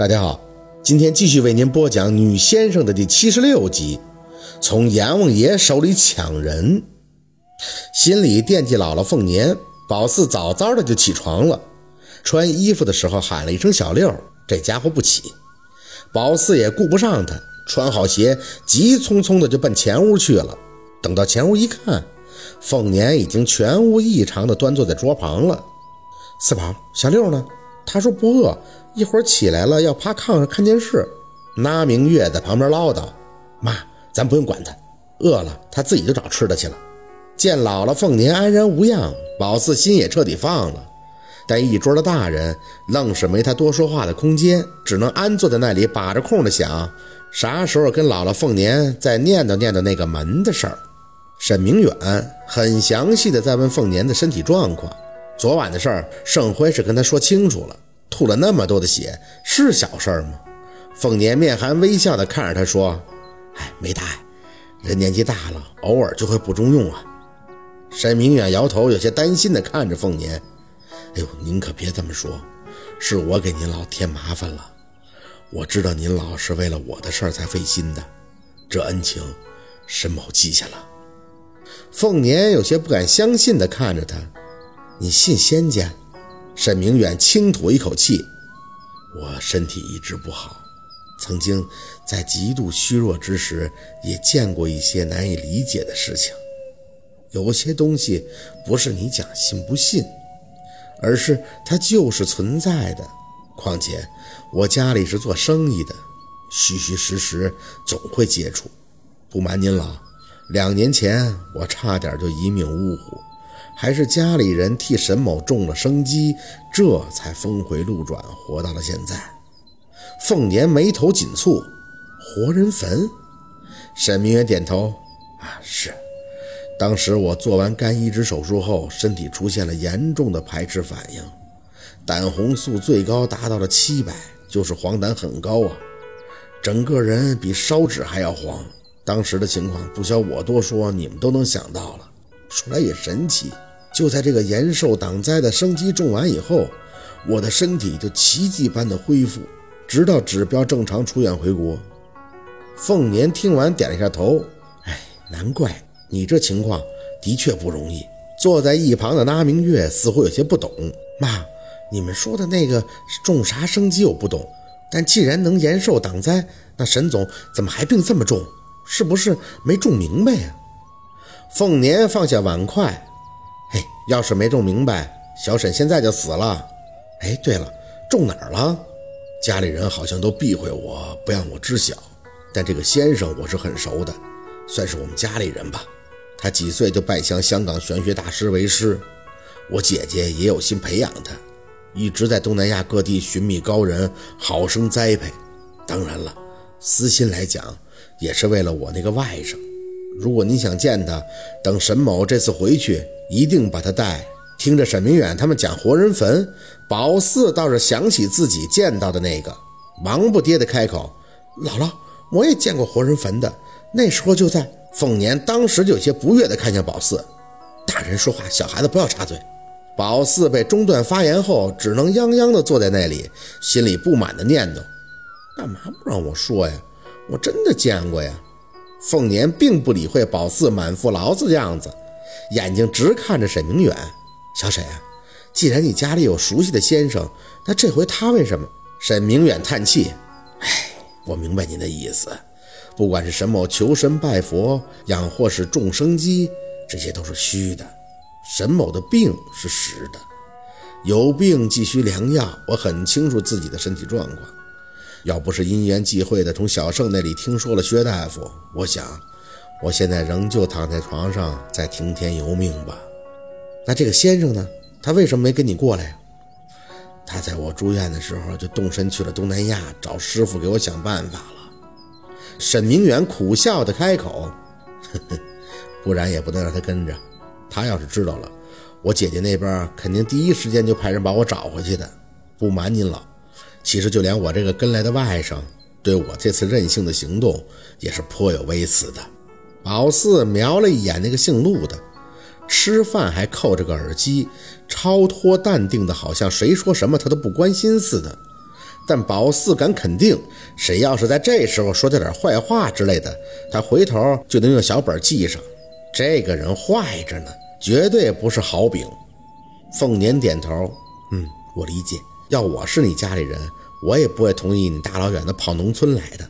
大家好，今天继续为您播讲《女先生》的第七十六集，从阎王爷手里抢人。心里惦记姥姥凤年，宝四早早的就起床了，穿衣服的时候喊了一声“小六”，这家伙不起。宝四也顾不上他，穿好鞋，急匆匆的就奔前屋去了。等到前屋一看，凤年已经全无异常的端坐在桌旁了。四宝，小六呢？他说不饿。一会儿起来了，要趴炕上看电视。那明月在旁边唠叨：“妈，咱不用管他，饿了他自己就找吃的去了。”见姥姥凤年安然无恙，宝四心也彻底放了。但一桌的大人愣是没他多说话的空间，只能安坐在那里把着空的想，啥时候跟姥姥凤年再念叨念叨那个门的事儿。沈明远很详细的在问凤年的身体状况，昨晚的事儿，盛辉是跟他说清楚了。吐了那么多的血，是小事儿吗？凤年面含微笑的看着他说：“哎，没大碍，人年纪大了，偶尔就会不中用啊。”沈明远摇头，有些担心的看着凤年：“哎呦，您可别这么说，是我给您老添麻烦了。我知道您老是为了我的事儿才费心的，这恩情，沈某记下了。”凤年有些不敢相信的看着他：“你信仙家？”沈明远轻吐一口气：“我身体一直不好，曾经在极度虚弱之时，也见过一些难以理解的事情。有些东西不是你讲信不信，而是它就是存在的。况且我家里是做生意的，虚虚实实总会接触。不瞒您老，两年前我差点就一命呜呼。”还是家里人替沈某中了生机，这才峰回路转，活到了现在。凤年眉头紧蹙，活人坟。沈明远点头，啊，是。当时我做完肝移植手术后，身体出现了严重的排斥反应，胆红素最高达到了七百，就是黄疸很高啊，整个人比烧纸还要黄。当时的情况不需要我多说，你们都能想到了。说来也神奇。就在这个延寿挡灾的生机种完以后，我的身体就奇迹般的恢复，直到指标正常出院回国。凤年听完点了一下头，哎，难怪你这情况的确不容易。坐在一旁的拉明月似乎有些不懂，妈，你们说的那个种啥生机我不懂，但既然能延寿挡灾，那沈总怎么还病这么重？是不是没种明白呀？凤年放下碗筷。要是没种明白，小沈现在就死了。哎，对了，种哪儿了？家里人好像都避讳我，不让我知晓。但这个先生我是很熟的，算是我们家里人吧。他几岁就拜向香港玄学大师为师，我姐姐也有心培养他，一直在东南亚各地寻觅高人，好生栽培。当然了，私心来讲，也是为了我那个外甥。如果你想见他，等沈某这次回去。一定把他带。听着沈明远他们讲活人坟，宝四倒是想起自己见到的那个，忙不迭的开口：“姥姥，我也见过活人坟的，那时候就在。”凤年当时就有些不悦的看向宝四：“大人说话，小孩子不要插嘴。”宝四被中断发言后，只能泱泱的坐在那里，心里不满的念叨：“干嘛不让我说呀？我真的见过呀！”凤年并不理会宝四满腹牢骚的样子。眼睛直看着沈明远，小沈啊，既然你家里有熟悉的先生，那这回他为什么？沈明远叹气，哎，我明白您的意思。不管是沈某求神拜佛，养或是种生机，这些都是虚的。沈某的病是实的，有病急需良药。我很清楚自己的身体状况，要不是因缘际会的从小胜那里听说了薛大夫，我想。我现在仍旧躺在床上，在听天由命吧。那这个先生呢？他为什么没跟你过来？他在我住院的时候就动身去了东南亚，找师傅给我想办法了。沈明远苦笑的开口：“呵呵，不然也不能让他跟着。他要是知道了，我姐姐那边肯定第一时间就派人把我找回去的。不瞒您了，其实就连我这个跟来的外甥，对我这次任性的行动也是颇有微词的。”宝四瞄了一眼那个姓陆的，吃饭还扣着个耳机，超脱淡定的，好像谁说什么他都不关心似的。但宝四敢肯定，谁要是在这时候说他点坏话之类的，他回头就能用小本记上。这个人坏着呢，绝对不是好饼。凤年点头，嗯，我理解。要我是你家里人，我也不会同意你大老远的跑农村来的。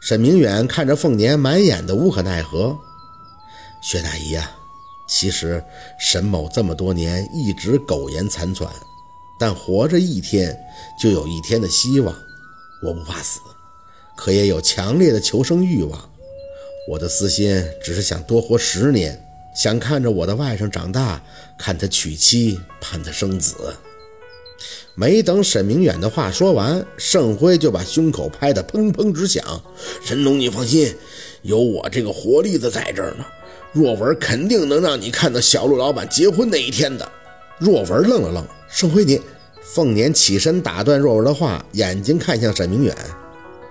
沈明远看着凤年，满眼的无可奈何。薛大姨呀，其实沈某这么多年一直苟延残喘，但活着一天就有一天的希望。我不怕死，可也有强烈的求生欲望。我的私心只是想多活十年，想看着我的外甥长大，看他娶妻，盼他生子。没等沈明远的话说完，盛辉就把胸口拍得砰砰直响。神农，你放心，有我这个活例子在这儿呢，若文肯定能让你看到小陆老板结婚那一天的。若文愣了愣，盛辉，你……凤年起身打断若文的话，眼睛看向沈明远：“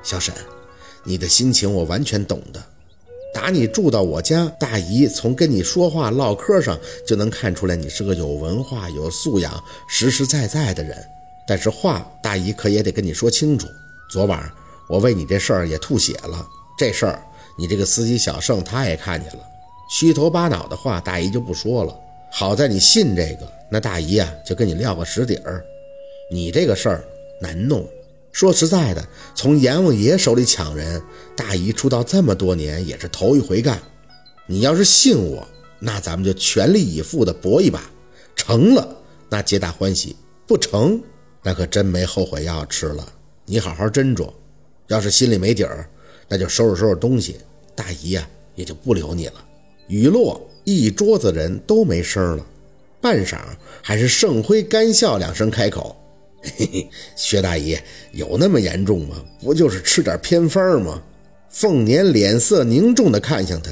小沈，你的心情我完全懂得。打你住到我家，大姨从跟你说话唠嗑上就能看出来，你是个有文化、有素养、实实在在的人。”但是话，大姨可也得跟你说清楚。昨晚我为你这事儿也吐血了，这事儿你这个司机小盛他也看见了。虚头巴脑的话，大姨就不说了。好在你信这个，那大姨啊就跟你撂个实底儿。你这个事儿难弄。说实在的，从阎王爷手里抢人，大姨出道这么多年也是头一回干。你要是信我，那咱们就全力以赴的搏一把，成了那皆大欢喜，不成。那可真没后悔药吃了，你好好斟酌。要是心里没底儿，那就收拾收拾东西，大姨呀也就不留你了。雨落，一桌子人都没声了。半晌，还是盛辉干笑两声开口：“嘿嘿，薛大姨有那么严重吗？不就是吃点偏方吗？”凤年脸色凝重地看向他，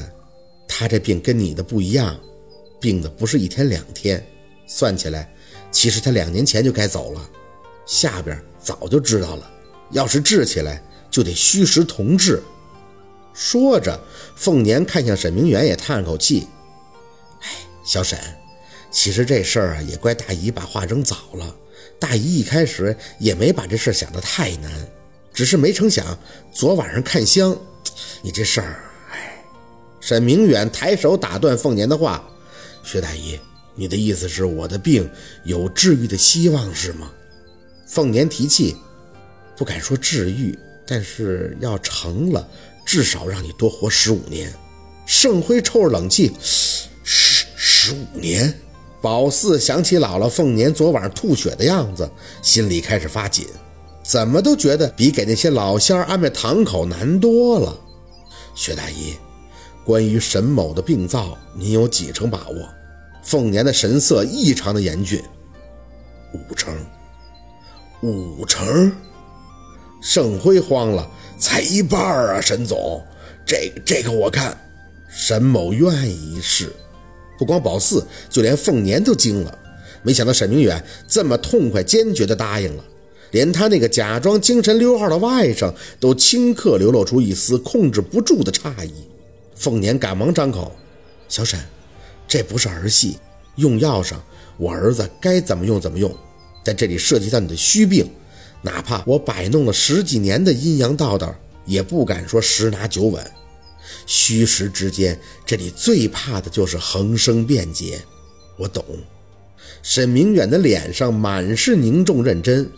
他这病跟你的不一样，病的不是一天两天，算起来，其实他两年前就该走了。下边早就知道了，要是治起来就得虚实同治。说着，凤年看向沈明远，也叹了口气：“哎，小沈，其实这事儿啊，也怪大姨把话扔早了。大姨一开始也没把这事想得太难，只是没成想昨晚上看香，你这事儿……哎。”沈明远抬手打断凤年的话：“薛大姨，你的意思是我的病有治愈的希望，是吗？”凤年提气，不敢说治愈，但是要成了，至少让你多活十五年。盛辉抽着冷气，十十五年。宝四想起姥姥凤年昨晚吐血的样子，心里开始发紧，怎么都觉得比给那些老仙儿安排堂口难多了。薛大姨，关于沈某的病灶，您有几成把握？凤年的神色异常的严峻，五成。五成，盛辉慌了，才一半啊！沈总，这这个我看，沈某愿意试。不光宝四，就连凤年都惊了，没想到沈明远这么痛快坚决地答应了，连他那个假装精神溜号的外甥都顷刻流露出一丝控制不住的诧异。凤年赶忙张口：“小沈，这不是儿戏，用药上，我儿子该怎么用怎么用。”在这里涉及到你的虚病，哪怕我摆弄了十几年的阴阳道道，也不敢说十拿九稳。虚实之间，这里最怕的就是横生变节。我懂。沈明远的脸上满是凝重认真。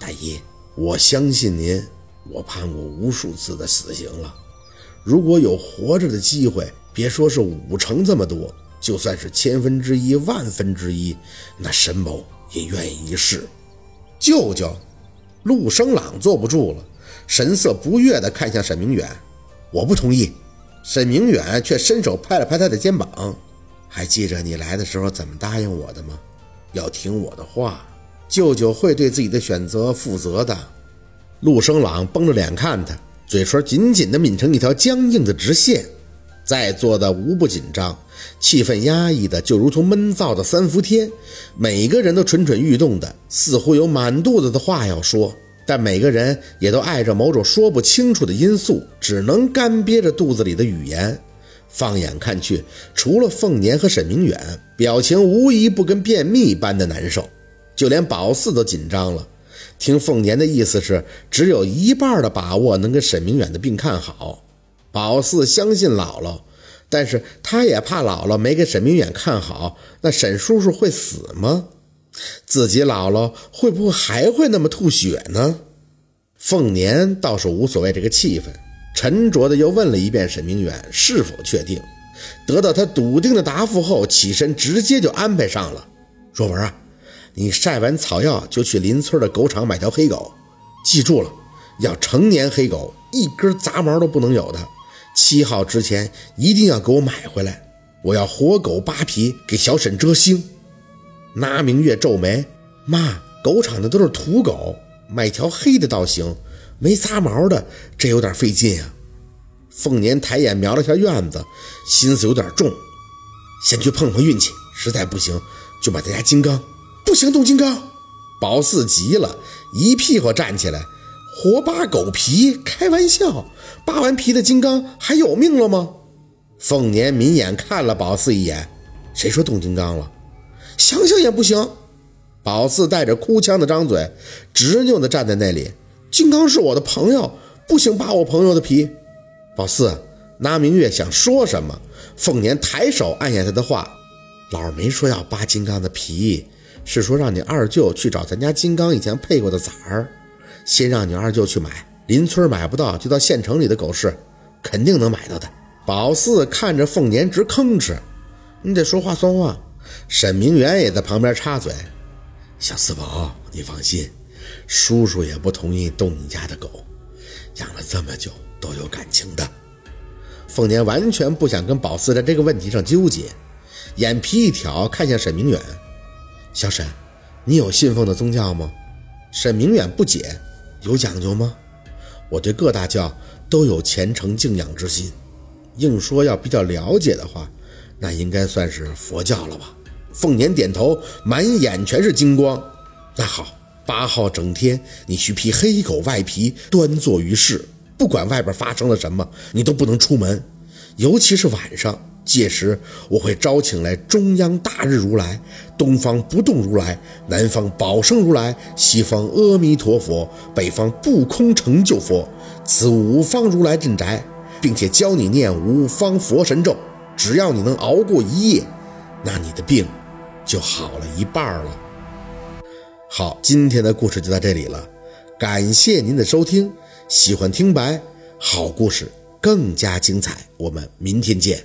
大姨，我相信您。我判过无数次的死刑了，如果有活着的机会，别说是五成这么多，就算是千分之一、万分之一，那沈某。也愿意一试，舅舅陆生朗坐不住了，神色不悦地看向沈明远。我不同意。沈明远却伸手拍了拍他的肩膀。还记着你来的时候怎么答应我的吗？要听我的话，舅舅会对自己的选择负责的。陆生朗绷着脸看他，嘴唇紧紧地抿成一条僵硬的直线。在座的无不紧张。气氛压抑的就如同闷燥的三伏天，每个人都蠢蠢欲动的，似乎有满肚子的话要说，但每个人也都碍着某种说不清楚的因素，只能干憋着肚子里的语言。放眼看去，除了凤年和沈明远，表情无一不跟便秘般的难受，就连宝四都紧张了。听凤年的意思是，只有一半的把握能给沈明远的病看好。宝四相信姥姥，但是他也怕姥姥没给沈明远看好，那沈叔叔会死吗？自己姥姥会不会还会那么吐血呢？凤年倒是无所谓这个气氛，沉着的又问了一遍沈明远是否确定。得到他笃定的答复后，起身直接就安排上了。若文啊，你晒完草药就去邻村的狗场买条黑狗，记住了，要成年黑狗，一根杂毛都不能有的。七号之前一定要给我买回来，我要活狗扒皮给小沈遮腥。那明月皱眉，妈，狗场的都是土狗，买条黑的倒行，没杂毛的这有点费劲啊。凤年抬眼瞄了下院子，心思有点重，先去碰碰运气，实在不行就买咱家金刚。不行，动金刚！宝四急了，一屁股站起来。活扒狗皮？开玩笑！扒完皮的金刚还有命了吗？凤年明眼看了宝四一眼，谁说动金刚了？想想也不行。宝四带着哭腔的张嘴，执拗的站在那里。金刚是我的朋友，不行扒我朋友的皮。宝四，那明月想说什么？凤年抬手按下他的话：“老儿没说要扒金刚的皮，是说让你二舅去找咱家金刚以前配过的崽儿。”先让你二舅去买，邻村买不到，就到县城里的狗市，肯定能买到的。宝四看着凤年直吭哧，你得说话算话。沈明远也在旁边插嘴：“小四宝，你放心，叔叔也不同意动你家的狗，养了这么久都有感情的。”凤年完全不想跟宝四在这个问题上纠结，眼皮一挑，看向沈明远：“小沈，你有信奉的宗教吗？”沈明远不解。有讲究吗？我对各大教都有虔诚敬仰之心，硬说要比较了解的话，那应该算是佛教了吧？凤年点头，满眼全是金光。那好，八号整天你去披黑狗外皮，端坐于室，不管外边发生了什么，你都不能出门，尤其是晚上。届时我会招请来中央大日如来、东方不动如来、南方宝生如来、西方阿弥陀佛、北方不空成就佛，此五方如来镇宅，并且教你念五方佛神咒。只要你能熬过一夜，那你的病就好了一半了。好，今天的故事就到这里了，感谢您的收听。喜欢听白好故事，更加精彩，我们明天见。